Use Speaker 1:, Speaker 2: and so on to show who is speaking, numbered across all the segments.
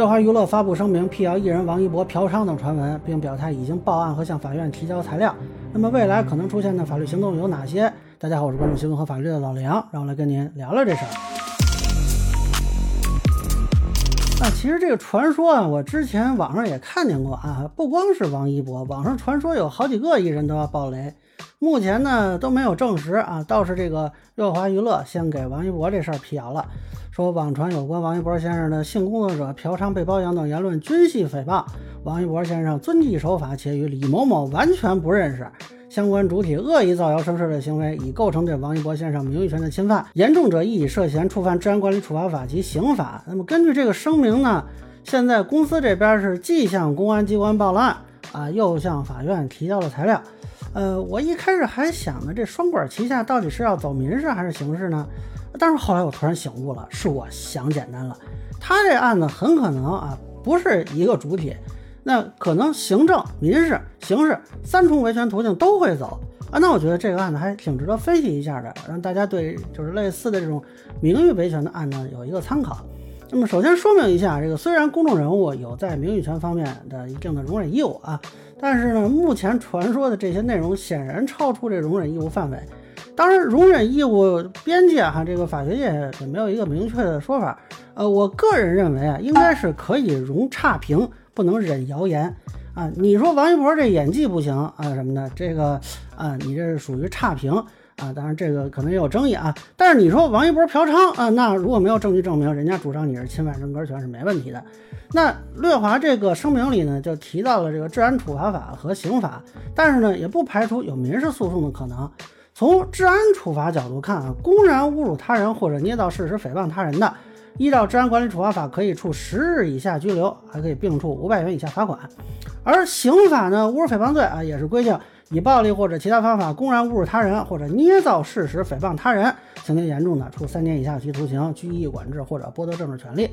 Speaker 1: 乐华娱乐发布声明，辟谣艺人王一博嫖娼等传闻，并表态已经报案和向法院提交材料。那么未来可能出现的法律行动有哪些？大家好，我是关注新闻和法律的老梁，让我来跟您聊聊这事儿。那其实这个传说啊，我之前网上也看见过啊，不光是王一博，网上传说有好几个艺人都要爆雷，目前呢都没有证实啊，倒是这个乐华娱乐先给王一博这事儿辟谣了。说网传有关王一博先生的性工作者嫖娼被包养等言论均系诽谤，王一博先生遵纪守法，且与李某某完全不认识。相关主体恶意造谣生事的行为，已构成对王一博先生名誉权的侵犯，严重者亦已涉嫌触犯治安管理处罚法及刑法。那么根据这个声明呢，现在公司这边是既向公安机关报了案啊，又向法院提交了材料。呃，我一开始还想呢，这双管齐下到底是要走民事还是刑事呢？但是后来我突然醒悟了，是我想简单了。他这案子很可能啊不是一个主体，那可能行政、民事、刑事三重维权途径都会走啊。那我觉得这个案子还挺值得分析一下的，让大家对就是类似的这种名誉维权的案子有一个参考。那么首先说明一下，这个虽然公众人物有在名誉权方面的一定的容忍义务啊，但是呢，目前传说的这些内容显然超出这容忍义务范围。当然，容忍义务边界哈，这个法学界也没有一个明确的说法。呃，我个人认为啊，应该是可以容差评，不能忍谣言啊。你说王一博这演技不行啊什么的，这个啊，你这是属于差评啊。当然这个可能也有争议啊。但是你说王一博嫖娼啊，那如果没有证据证明，人家主张你是侵犯人格权是没问题的。那略华这个声明里呢，就提到了这个治安处罚法和刑法，但是呢，也不排除有民事诉讼的可能。从治安处罚角度看啊，公然侮辱他人或者捏造事实诽谤他人的，依照治安管理处罚法可以处十日以下拘留，还可以并处五百元以下罚款。而刑法呢，侮辱诽谤罪啊，也是规定以暴力或者其他方法公然侮辱他人或者捏造事实诽谤他人，情节严重的，处三年以下有期徒刑、拘役、管制或者剥夺政治权利。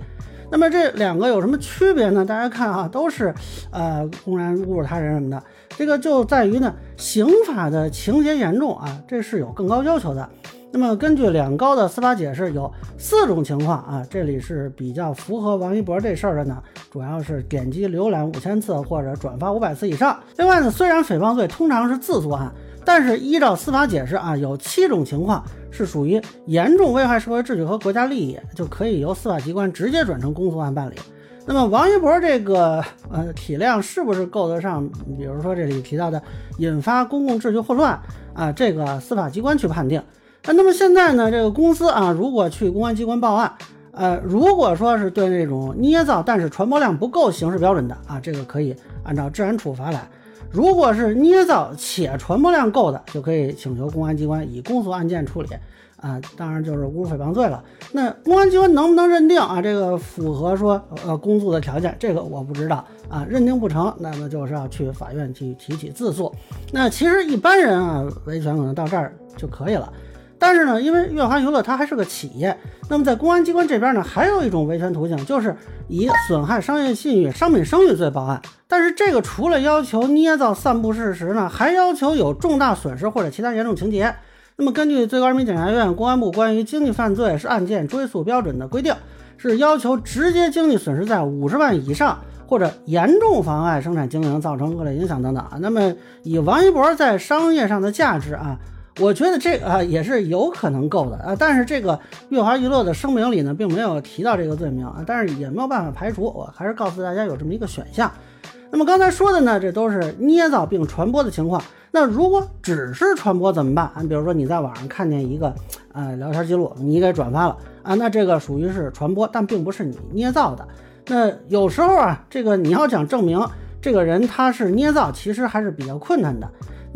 Speaker 1: 那么这两个有什么区别呢？大家看啊，都是呃公然侮辱他人什么的。这个就在于呢，刑法的情节严重啊，这是有更高要求的。那么根据两高的司法解释，有四种情况啊，这里是比较符合王一博这事儿的呢，主要是点击浏览五千次或者转发五百次以上。另外呢，虽然诽谤罪通常是自诉案，但是依照司法解释啊，有七种情况是属于严重危害社会秩序和国家利益，就可以由司法机关直接转成公诉案办理。那么王一博这个呃体量是不是够得上？比如说这里提到的引发公共秩序混乱啊，这个司法机关去判定。那么现在呢，这个公司啊，如果去公安机关报案，呃，如果说是对那种捏造但是传播量不够刑事标准的啊，这个可以按照治安处罚来；如果是捏造且传播量够的，就可以请求公安机关以公诉案件处理。啊，当然就是侮辱诽谤罪了。那公安机关能不能认定啊？这个符合说呃公诉的条件？这个我不知道啊。认定不成，那么就是要去法院去提起自诉。那其实一般人啊，维权可能到这儿就可以了。但是呢，因为乐华娱乐它还是个企业，那么在公安机关这边呢，还有一种维权途径，就是以损害商业信誉、商品声誉罪报案。但是这个除了要求捏造、散布事实呢，还要求有重大损失或者其他严重情节。那么，根据最高人民检察院、公安部关于经济犯罪是案件追诉标准的规定，是要求直接经济损失在五十万以上，或者严重妨碍生产经营、造成恶劣影响等等。那么，以王一博在商业上的价值啊，我觉得这个啊也是有可能够的啊。但是这个乐华娱乐的声明里呢，并没有提到这个罪名啊，但是也没有办法排除。我还是告诉大家有这么一个选项。那么刚才说的呢，这都是捏造并传播的情况。那如果只是传播怎么办？啊，比如说你在网上看见一个呃聊天记录，你给转发了啊，那这个属于是传播，但并不是你捏造的。那有时候啊，这个你要想证明这个人他是捏造，其实还是比较困难的。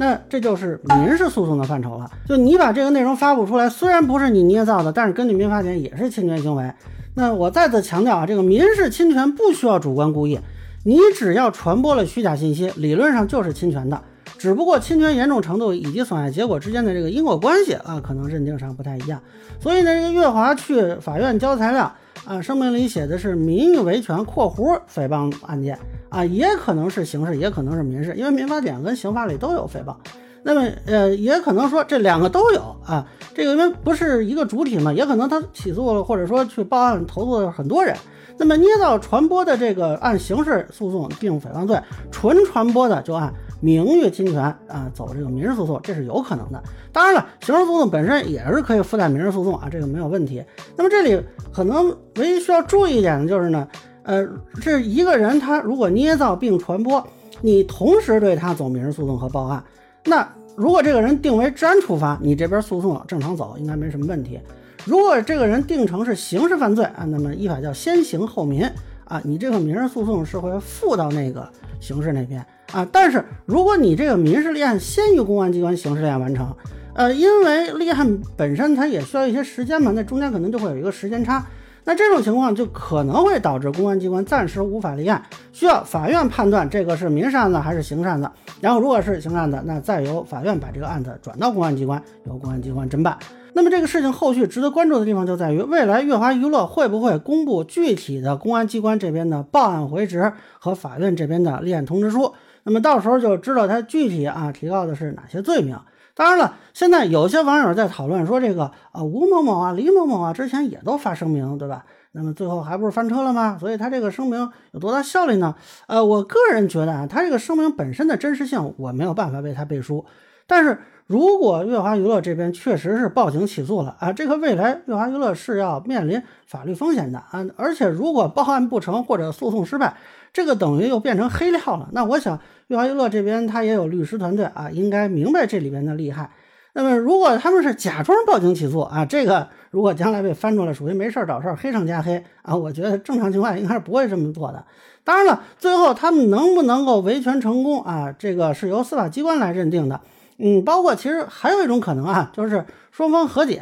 Speaker 1: 那这就是民事诉讼的范畴了。就你把这个内容发布出来，虽然不是你捏造的，但是根据民法典也是侵权行为。那我再次强调啊，这个民事侵权不需要主观故意，你只要传播了虚假信息，理论上就是侵权的。只不过侵权严重程度以及损害结果之间的这个因果关系啊，可能认定上不太一样。所以呢，这个月华去法院交材料啊，声明里写的是名誉维权（括弧诽谤案件）啊，也可能是刑事，也可能是民事，因为民法典跟刑法里都有诽谤。那么呃，也可能说这两个都有啊，这个因为不是一个主体嘛，也可能他起诉了或者说去报案投诉了很多人。那么捏造传播的这个按刑事诉讼定诽谤罪，纯传播的就按名誉侵权啊走这个民事诉讼，这是有可能的。当然了，刑事诉讼本身也是可以附带民事诉讼啊，这个没有问题。那么这里可能唯一需要注意一点的就是呢，呃，这一个人他如果捏造并传播，你同时对他走民事诉讼和报案，那如果这个人定为治安处罚，你这边诉讼正常走，应该没什么问题。如果这个人定成是刑事犯罪啊，那么依法叫先刑后民啊，你这个民事诉讼是会附到那个刑事那边啊。但是如果你这个民事立案先于公安机关刑事立案完成，呃，因为立案本身它也需要一些时间嘛，那中间可能就会有一个时间差，那这种情况就可能会导致公安机关暂时无法立案，需要法院判断这个是民事案子还是刑事案子，然后如果是刑事案子，那再由法院把这个案子转到公安机关，由公安机关侦办。那么这个事情后续值得关注的地方就在于，未来乐华娱乐会不会公布具体的公安机关这边的报案回执和法院这边的立案通知书？那么到时候就知道他具体啊提到的是哪些罪名。当然了，现在有些网友在讨论说，这个啊吴某某啊李某某啊之前也都发声明，对吧？那么最后还不是翻车了吗？所以他这个声明有多大效力呢？呃，我个人觉得啊，他这个声明本身的真实性我没有办法为他背书，但是。如果乐华娱乐这边确实是报警起诉了啊，这个未来乐华娱乐是要面临法律风险的啊，而且如果报案不成或者诉讼失败，这个等于又变成黑料了。那我想乐华娱乐这边他也有律师团队啊，应该明白这里边的厉害。那么如果他们是假装报警起诉啊，这个如果将来被翻出来，属于没事找事，黑上加黑啊，我觉得正常情况应该是不会这么做的。当然了，最后他们能不能够维权成功啊，这个是由司法机关来认定的。嗯，包括其实还有一种可能啊，就是双方和解，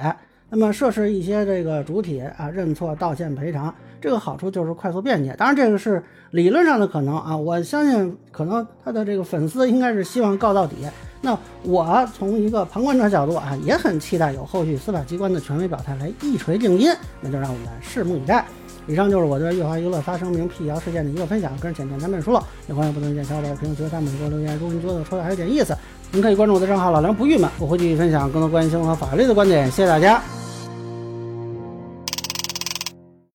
Speaker 1: 那么涉事一些这个主体啊认错道歉赔偿，这个好处就是快速便捷。当然这个是理论上的可能啊，我相信可能他的这个粉丝应该是希望告到底。那我从一个旁观者角度啊，也很期待有后续司法机关的权威表态来一锤定音，那就让我们拭目以待。以上就是我对乐华娱乐发声明辟谣事件的一个分享，个人浅见难免疏漏，也欢迎不同意见小伙伴评论区弹幕给我留言。如果您觉得说的还有点意思，您可以关注我的账号老梁不郁闷，我会继续分享更多关于新闻和法律的观点。谢谢大家。